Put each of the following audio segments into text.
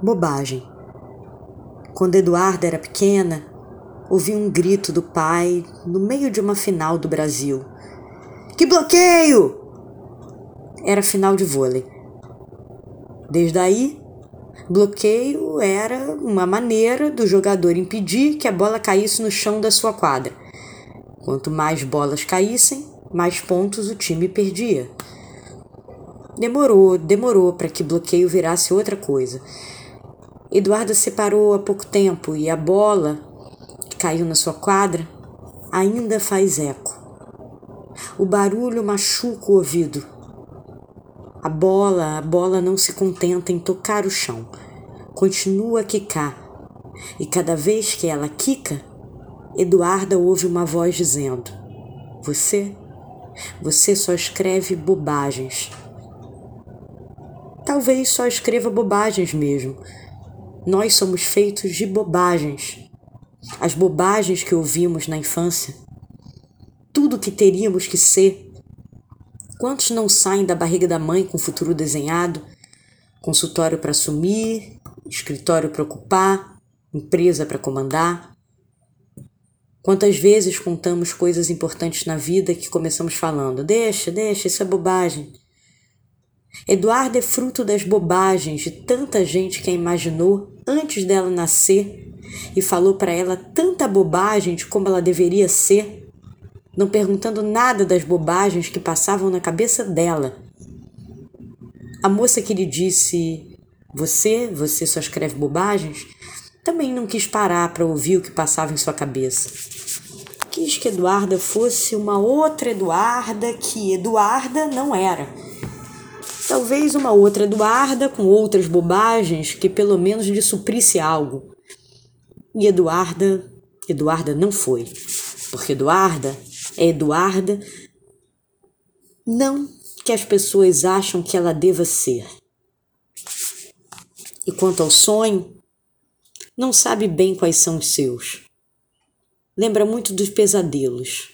Bobagem. Quando Eduarda era pequena, ouvi um grito do pai no meio de uma final do Brasil. Que bloqueio! Era final de vôlei. Desde aí, bloqueio era uma maneira do jogador impedir que a bola caísse no chão da sua quadra. Quanto mais bolas caíssem, mais pontos o time perdia. Demorou, demorou para que bloqueio virasse outra coisa. Eduardo separou há pouco tempo e a bola que caiu na sua quadra ainda faz eco. O barulho machuca o ouvido. A bola, a bola não se contenta em tocar o chão. Continua a quicar. E cada vez que ela quica, Eduarda ouve uma voz dizendo: Você, você só escreve bobagens. Talvez só escreva bobagens mesmo nós somos feitos de bobagens. As bobagens que ouvimos na infância. Tudo que teríamos que ser. Quantos não saem da barriga da mãe com o futuro desenhado? Consultório para assumir, escritório para ocupar, empresa para comandar. Quantas vezes contamos coisas importantes na vida que começamos falando: deixa, deixa, isso é bobagem. Eduardo é fruto das bobagens de tanta gente que a imaginou antes dela nascer e falou para ela tanta bobagem de como ela deveria ser, não perguntando nada das bobagens que passavam na cabeça dela. A moça que lhe disse: Você, você só escreve bobagens, também não quis parar para ouvir o que passava em sua cabeça. Quis que Eduarda fosse uma outra Eduarda que Eduarda não era Talvez uma outra Eduarda com outras bobagens que pelo menos lhe suprisse algo. E Eduarda, Eduarda não foi. Porque Eduarda é Eduarda não que as pessoas acham que ela deva ser. E quanto ao sonho, não sabe bem quais são os seus. Lembra muito dos pesadelos.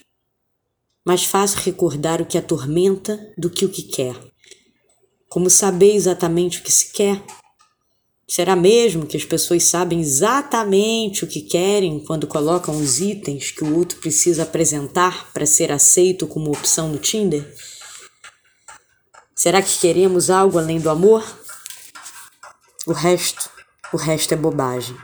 Mais fácil recordar o que atormenta do que o que quer. Como saber exatamente o que se quer? Será mesmo que as pessoas sabem exatamente o que querem quando colocam os itens que o outro precisa apresentar para ser aceito como opção no Tinder? Será que queremos algo além do amor? O resto, o resto é bobagem.